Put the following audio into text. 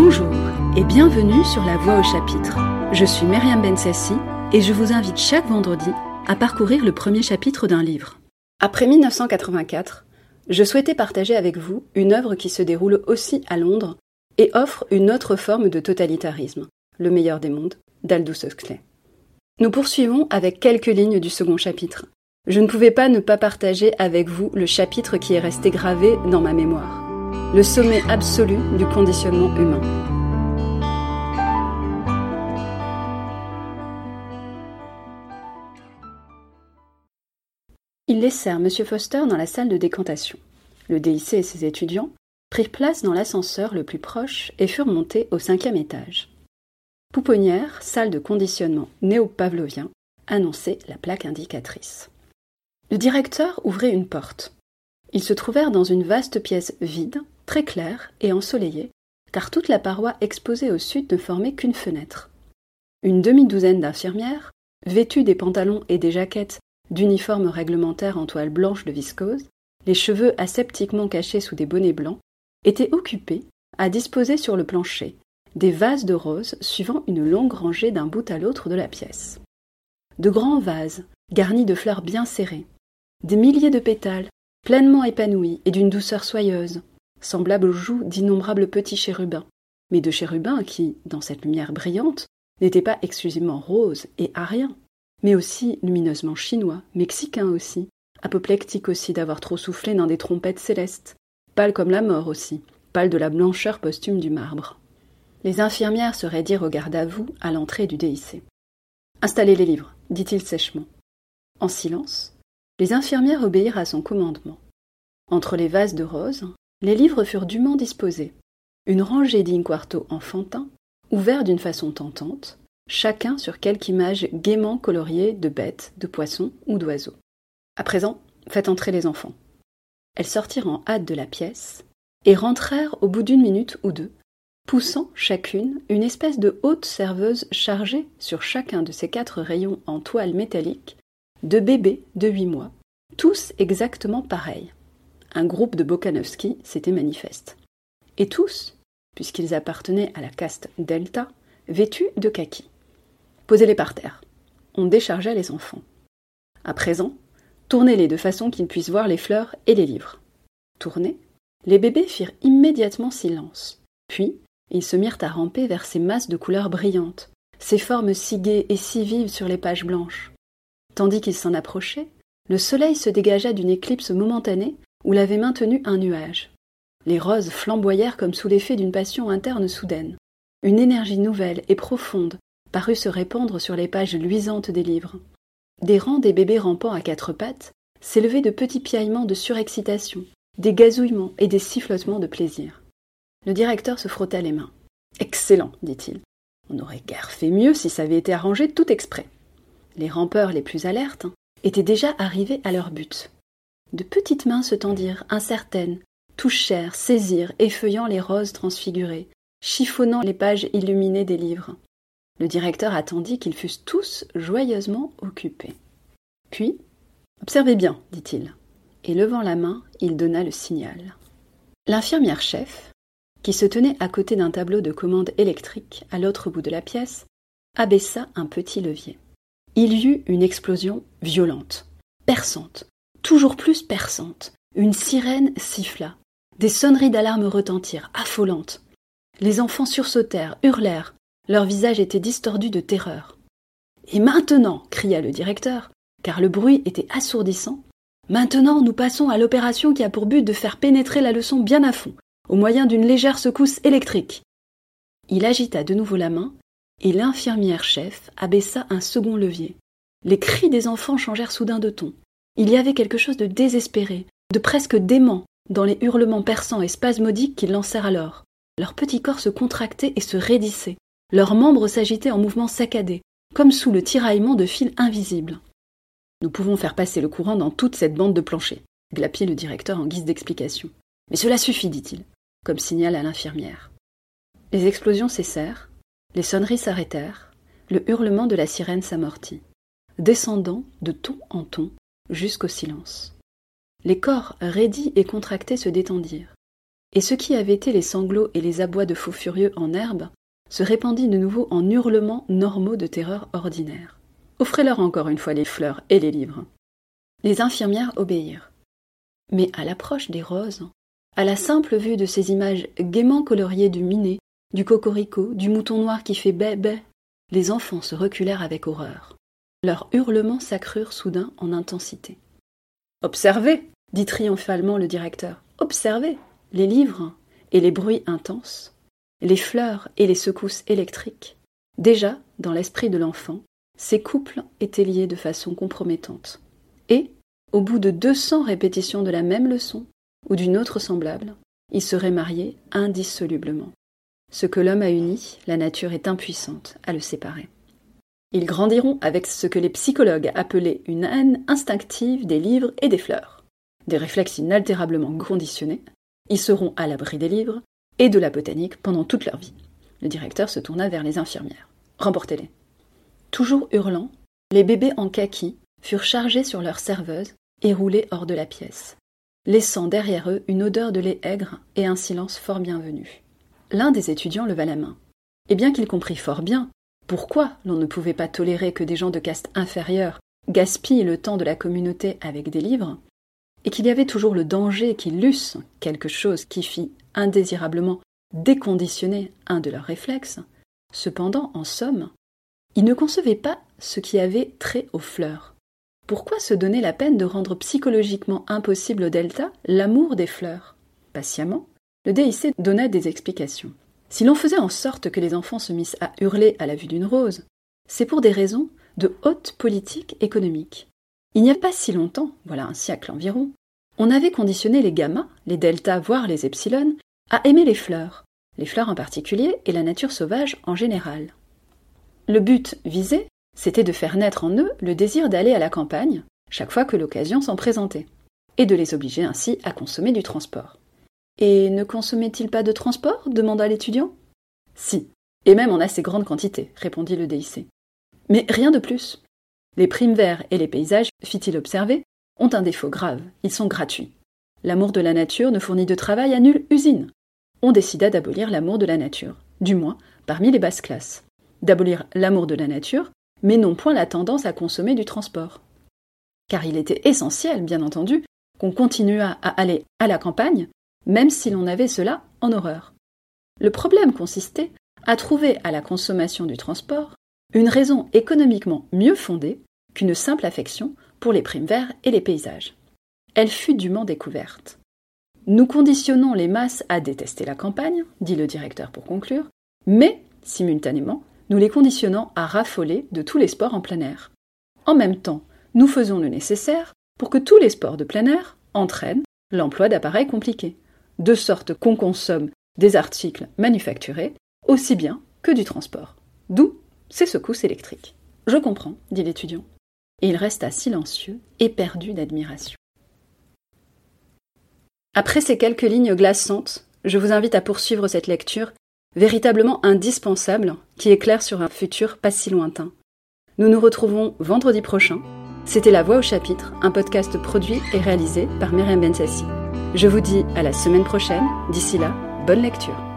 Bonjour et bienvenue sur La Voix au chapitre. Je suis Myriam Bensassi et je vous invite chaque vendredi à parcourir le premier chapitre d'un livre. Après 1984, je souhaitais partager avec vous une œuvre qui se déroule aussi à Londres et offre une autre forme de totalitarisme, Le meilleur des mondes, d'Aldous Huxley. Nous poursuivons avec quelques lignes du second chapitre. Je ne pouvais pas ne pas partager avec vous le chapitre qui est resté gravé dans ma mémoire. Le sommet absolu du conditionnement humain. Ils laissèrent M. Foster dans la salle de décantation. Le DIC et ses étudiants prirent place dans l'ascenseur le plus proche et furent montés au cinquième étage. Pouponnière, salle de conditionnement néo-pavlovien, annonçait la plaque indicatrice. Le directeur ouvrit une porte. Ils se trouvèrent dans une vaste pièce vide, très claire et ensoleillée, car toute la paroi exposée au sud ne formait qu'une fenêtre. Une demi-douzaine d'infirmières, vêtues des pantalons et des jaquettes d'uniformes réglementaires en toile blanche de viscose, les cheveux aseptiquement cachés sous des bonnets blancs, étaient occupées à disposer sur le plancher des vases de roses suivant une longue rangée d'un bout à l'autre de la pièce. De grands vases, garnis de fleurs bien serrées, des milliers de pétales, pleinement épanouis et d'une douceur soyeuse, semblables aux joues d'innombrables petits chérubins, mais de chérubins qui, dans cette lumière brillante, n'étaient pas exclusivement roses et ariens, mais aussi lumineusement chinois, mexicains aussi, apoplectiques aussi d'avoir trop soufflé dans des trompettes célestes, pâles comme la mort aussi, pâles de la blancheur posthume du marbre. Les infirmières se raidirent au à vous à l'entrée du DIC. Installez les livres, dit-il sèchement. En silence, les infirmières obéirent à son commandement. Entre les vases de roses, les livres furent dûment disposés. Une rangée d'inquartos enfantins, ouverts d'une façon tentante, chacun sur quelque image gaiement coloriée de bêtes, de poissons ou d'oiseaux. À présent, faites entrer les enfants. Elles sortirent en hâte de la pièce et rentrèrent au bout d'une minute ou deux poussant chacune une espèce de haute serveuse chargée sur chacun de ces quatre rayons en toile métallique de bébés de huit mois, tous exactement pareils. Un groupe de Bokanovski s'était manifeste. Et tous, puisqu'ils appartenaient à la caste Delta, vêtus de kaki. Posez-les par terre. On déchargeait les enfants. À présent, tournez-les de façon qu'ils puissent voir les fleurs et les livres. Tournés, les bébés firent immédiatement silence. Puis, ils se mirent à ramper vers ces masses de couleurs brillantes, ces formes si gaies et si vives sur les pages blanches. Tandis qu'ils s'en approchaient, le soleil se dégagea d'une éclipse momentanée où l'avait maintenu un nuage. Les roses flamboyèrent comme sous l'effet d'une passion interne soudaine. Une énergie nouvelle et profonde parut se répandre sur les pages luisantes des livres. Des rangs des bébés rampant à quatre pattes s'élevaient de petits piaillements de surexcitation, des gazouillements et des sifflotements de plaisir. Le directeur se frotta les mains. Excellent, dit-il. On aurait guère fait mieux si ça avait été arrangé tout exprès. Les rampeurs les plus alertes étaient déjà arrivés à leur but. De petites mains se tendirent, incertaines, touchèrent, saisirent, effeuillant les roses transfigurées, chiffonnant les pages illuminées des livres. Le directeur attendit qu'ils fussent tous joyeusement occupés. Puis, observez bien, dit-il, et levant la main, il donna le signal. L'infirmière chef, qui se tenait à côté d'un tableau de commande électrique à l'autre bout de la pièce, abaissa un petit levier. Il y eut une explosion violente, perçante, toujours plus perçante. Une sirène siffla. Des sonneries d'alarme retentirent, affolantes. Les enfants sursautèrent, hurlèrent. Leurs visages étaient distordus de terreur. Et maintenant, cria le directeur, car le bruit était assourdissant, maintenant nous passons à l'opération qui a pour but de faire pénétrer la leçon bien à fond, au moyen d'une légère secousse électrique. Il agita de nouveau la main, et l'infirmière chef abaissa un second levier. Les cris des enfants changèrent soudain de ton. Il y avait quelque chose de désespéré, de presque dément, dans les hurlements perçants et spasmodiques qu'ils lancèrent alors. Leurs petits corps se contractaient et se raidissaient. Leurs membres s'agitaient en mouvements saccadés, comme sous le tiraillement de fils invisibles. Nous pouvons faire passer le courant dans toute cette bande de plancher, glapit le directeur en guise d'explication. Mais cela suffit, dit-il comme signal à l'infirmière. Les explosions cessèrent, les sonneries s'arrêtèrent, le hurlement de la sirène s'amortit, descendant de ton en ton jusqu'au silence. Les corps raidis et contractés se détendirent, et ce qui avait été les sanglots et les abois de fous furieux en herbe se répandit de nouveau en hurlements normaux de terreur ordinaire. Offrez-leur encore une fois les fleurs et les livres. Les infirmières obéirent. Mais à l'approche des roses, à la simple vue de ces images gaiement coloriées du minet, du cocorico, du mouton noir qui fait bé les enfants se reculèrent avec horreur. Leurs hurlements s'accrurent soudain en intensité. Observez, dit triomphalement le directeur. Observez les livres et les bruits intenses, les fleurs et les secousses électriques. Déjà, dans l'esprit de l'enfant, ces couples étaient liés de façon compromettante. Et, au bout de deux cents répétitions de la même leçon, ou d'une autre semblable, ils seraient mariés indissolublement. Ce que l'homme a uni, la nature est impuissante à le séparer. Ils grandiront avec ce que les psychologues appelaient une haine instinctive des livres et des fleurs. Des réflexes inaltérablement conditionnés, ils seront à l'abri des livres et de la botanique pendant toute leur vie. Le directeur se tourna vers les infirmières. Remportez-les. Toujours hurlant, les bébés en kaki furent chargés sur leurs serveuses et roulés hors de la pièce, laissant derrière eux une odeur de lait aigre et un silence fort bienvenu. L'un des étudiants leva la main. Et bien qu'il comprit fort bien pourquoi l'on ne pouvait pas tolérer que des gens de caste inférieure gaspillent le temps de la communauté avec des livres, et qu'il y avait toujours le danger qu'ils lussent quelque chose qui fit indésirablement déconditionner un de leurs réflexes, cependant, en somme, il ne concevait pas ce qui avait trait aux fleurs. Pourquoi se donner la peine de rendre psychologiquement impossible au delta l'amour des fleurs? Patiemment, le DIC donna des explications. Si l'on faisait en sorte que les enfants se missent à hurler à la vue d'une rose, c'est pour des raisons de haute politique économique. Il n'y a pas si longtemps, voilà un siècle environ, on avait conditionné les gammas, les deltas, voire les epsilon, à aimer les fleurs, les fleurs en particulier et la nature sauvage en général. Le but visé, c'était de faire naître en eux le désir d'aller à la campagne chaque fois que l'occasion s'en présentait, et de les obliger ainsi à consommer du transport. Et ne consommait-il pas de transport demanda l'étudiant. Si, et même en assez grande quantité, répondit le DIC. Mais rien de plus. Les primes verts et les paysages, fit-il observer, ont un défaut grave, ils sont gratuits. L'amour de la nature ne fournit de travail à nulle usine. On décida d'abolir l'amour de la nature, du moins parmi les basses classes. D'abolir l'amour de la nature, mais non point la tendance à consommer du transport. Car il était essentiel, bien entendu, qu'on continuât à aller à la campagne même si l'on avait cela en horreur. Le problème consistait à trouver à la consommation du transport une raison économiquement mieux fondée qu'une simple affection pour les primes verts et les paysages. Elle fut dûment découverte. Nous conditionnons les masses à détester la campagne, dit le directeur pour conclure, mais, simultanément, nous les conditionnons à raffoler de tous les sports en plein air. En même temps, nous faisons le nécessaire pour que tous les sports de plein air entraînent l'emploi d'appareils compliqués de sorte qu'on consomme des articles manufacturés aussi bien que du transport. D'où ces secousses électriques. Je comprends, dit l'étudiant. Et il resta silencieux, éperdu d'admiration. Après ces quelques lignes glaçantes, je vous invite à poursuivre cette lecture, véritablement indispensable, qui éclaire sur un futur pas si lointain. Nous nous retrouvons vendredi prochain. C'était La Voix au chapitre, un podcast produit et réalisé par Myriam Bensassi. Je vous dis à la semaine prochaine. D'ici là, bonne lecture.